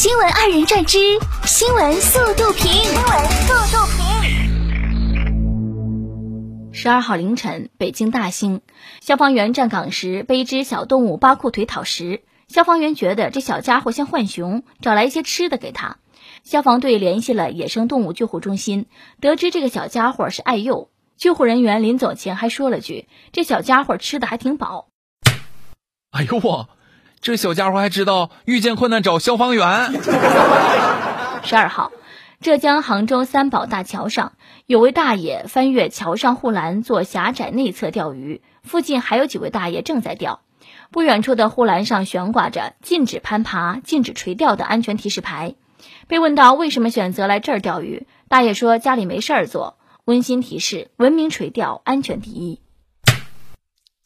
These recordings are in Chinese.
新闻二人转之新闻速度评。新闻速度评。十二号凌晨，北京大兴，消防员站岗时被一只小动物扒裤腿讨食。消防员觉得这小家伙像浣熊，找来一些吃的给他。消防队联系了野生动物救护中心，得知这个小家伙是爱幼。救护人员临走前还说了句：“这小家伙吃的还挺饱。”哎呦我！这小家伙还知道遇见困难找消防员。十二号，浙江杭州三宝大桥上有位大爷翻越桥上护栏做狭窄内侧钓鱼，附近还有几位大爷正在钓。不远处的护栏上悬挂着“禁止攀爬、禁止垂钓”的安全提示牌。被问到为什么选择来这儿钓鱼，大爷说家里没事儿做。温馨提示：文明垂钓，安全第一。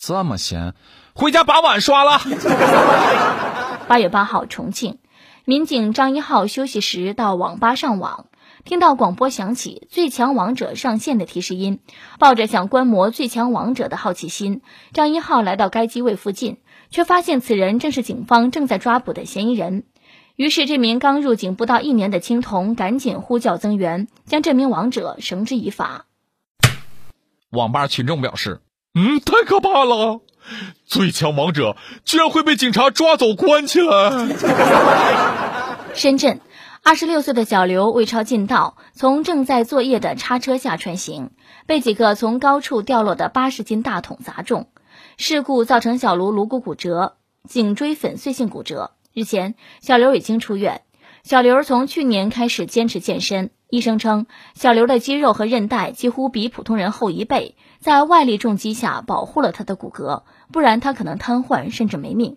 这么闲，回家把碗刷了。八月八号，重庆民警张一浩休息时到网吧上网，听到广播响起“最强王者上线”的提示音，抱着想观摩最强王者的好奇心，张一浩来到该机位附近，却发现此人正是警方正在抓捕的嫌疑人。于是，这名刚入警不到一年的青铜赶紧呼叫增援，将这名王者绳之以法。网吧群众表示。嗯，太可怕了！最强王者居然会被警察抓走关起来。深圳，二十六岁的小刘为超近道，从正在作业的叉车下穿行，被几个从高处掉落的八十斤大桶砸中，事故造成小卢颅骨骨折、颈椎粉碎性骨折。日前，小刘已经出院。小刘从去年开始坚持健身。医生称，小刘的肌肉和韧带几乎比普通人厚一倍，在外力重击下保护了他的骨骼，不然他可能瘫痪甚至没命。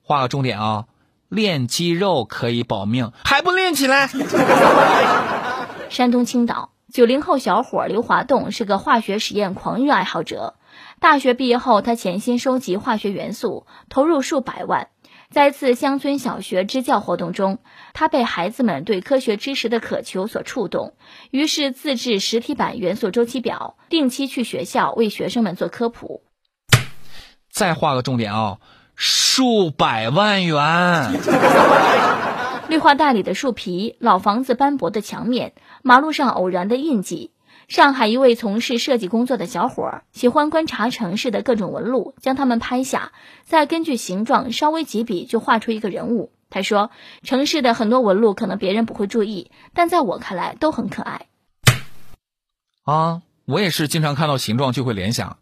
画个重点啊，练肌肉可以保命，还不练起来？山东青岛九零后小伙刘华栋是个化学实验狂热爱好者，大学毕业后，他潜心收集化学元素，投入数百万。在一次乡村小学支教活动中，他被孩子们对科学知识的渴求所触动，于是自制实体版元素周期表，定期去学校为学生们做科普。再画个重点啊，数百万元！绿化带里的树皮，老房子斑驳的墙面，马路上偶然的印记。上海一位从事设计工作的小伙儿喜欢观察城市的各种纹路，将它们拍下，再根据形状稍微几笔就画出一个人物。他说：“城市的很多纹路可能别人不会注意，但在我看来都很可爱。”啊，我也是经常看到形状就会联想，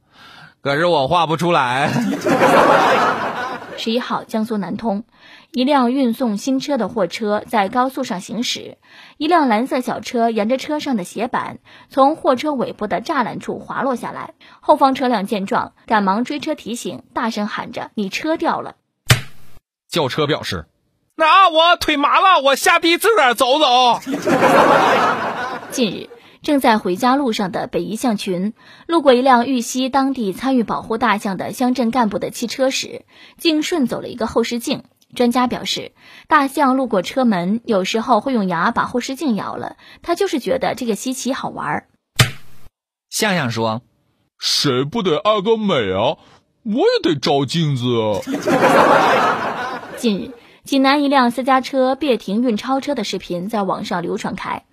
可是我画不出来。十一号，江苏南通，一辆运送新车的货车在高速上行驶，一辆蓝色小车沿着车上的斜板从货车尾部的栅栏处滑落下来，后方车辆见状赶忙追车提醒，大声喊着：“你车掉了！”轿车表示：“那我腿麻了，我下地自个儿走走。”近日。正在回家路上的北宜象群，路过一辆玉溪当地参与保护大象的乡镇干部的汽车时，竟顺走了一个后视镜。专家表示，大象路过车门，有时候会用牙把后视镜咬了，它就是觉得这个稀奇好玩。象象说：“谁不得爱个美啊？我也得照镜子。”近日，济南一辆私家车别停运钞车的视频在网上流传开。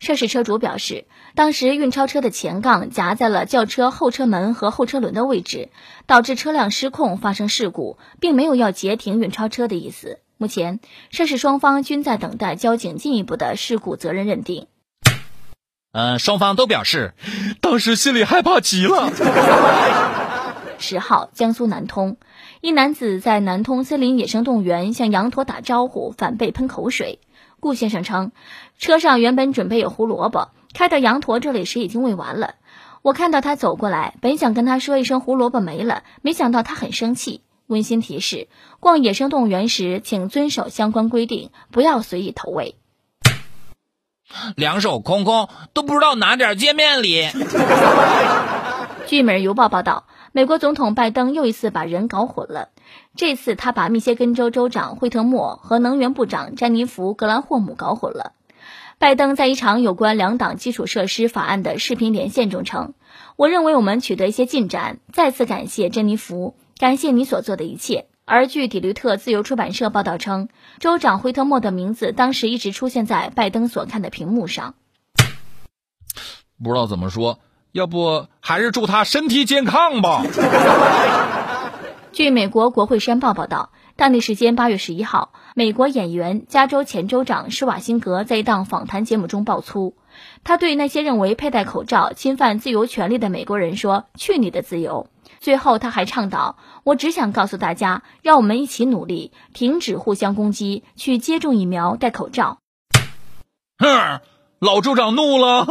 涉事车主表示，当时运钞车的前杠夹在了轿车后车门和后车轮的位置，导致车辆失控发生事故，并没有要截停运钞车的意思。目前，涉事双方均在等待交警进一步的事故责任认定。嗯，双方都表示，当时心里害怕极了。十号，江苏南通，一男子在南通森林野生动物园向羊驼打招呼，反被喷口水。顾先生称，车上原本准备有胡萝卜，开到羊驼这里时已经喂完了。我看到他走过来，本想跟他说一声胡萝卜没了，没想到他很生气。温馨提示：逛野生动物园时，请遵守相关规定，不要随意投喂。两手空空都不知道拿点见面礼。据《每日邮报》报道。美国总统拜登又一次把人搞混了，这次他把密歇根州州长惠特莫和能源部长詹妮弗·格兰霍姆搞混了。拜登在一场有关两党基础设施法案的视频连线中称：“我认为我们取得一些进展，再次感谢詹妮弗，感谢你所做的一切。”而据底律特自由出版社报道称，州长惠特莫的名字当时一直出现在拜登所看的屏幕上。不知道怎么说，要不还是祝他身体健康吧。据美国国会山报报道，当地时间八月十一号，美国演员、加州前州长施瓦辛格在一档访谈节目中爆粗，他对那些认为佩戴口罩侵犯自由权利的美国人说：“去你的自由！”最后，他还倡导：“我只想告诉大家，让我们一起努力，停止互相攻击，去接种疫苗，戴口罩。”哼，老州长怒了。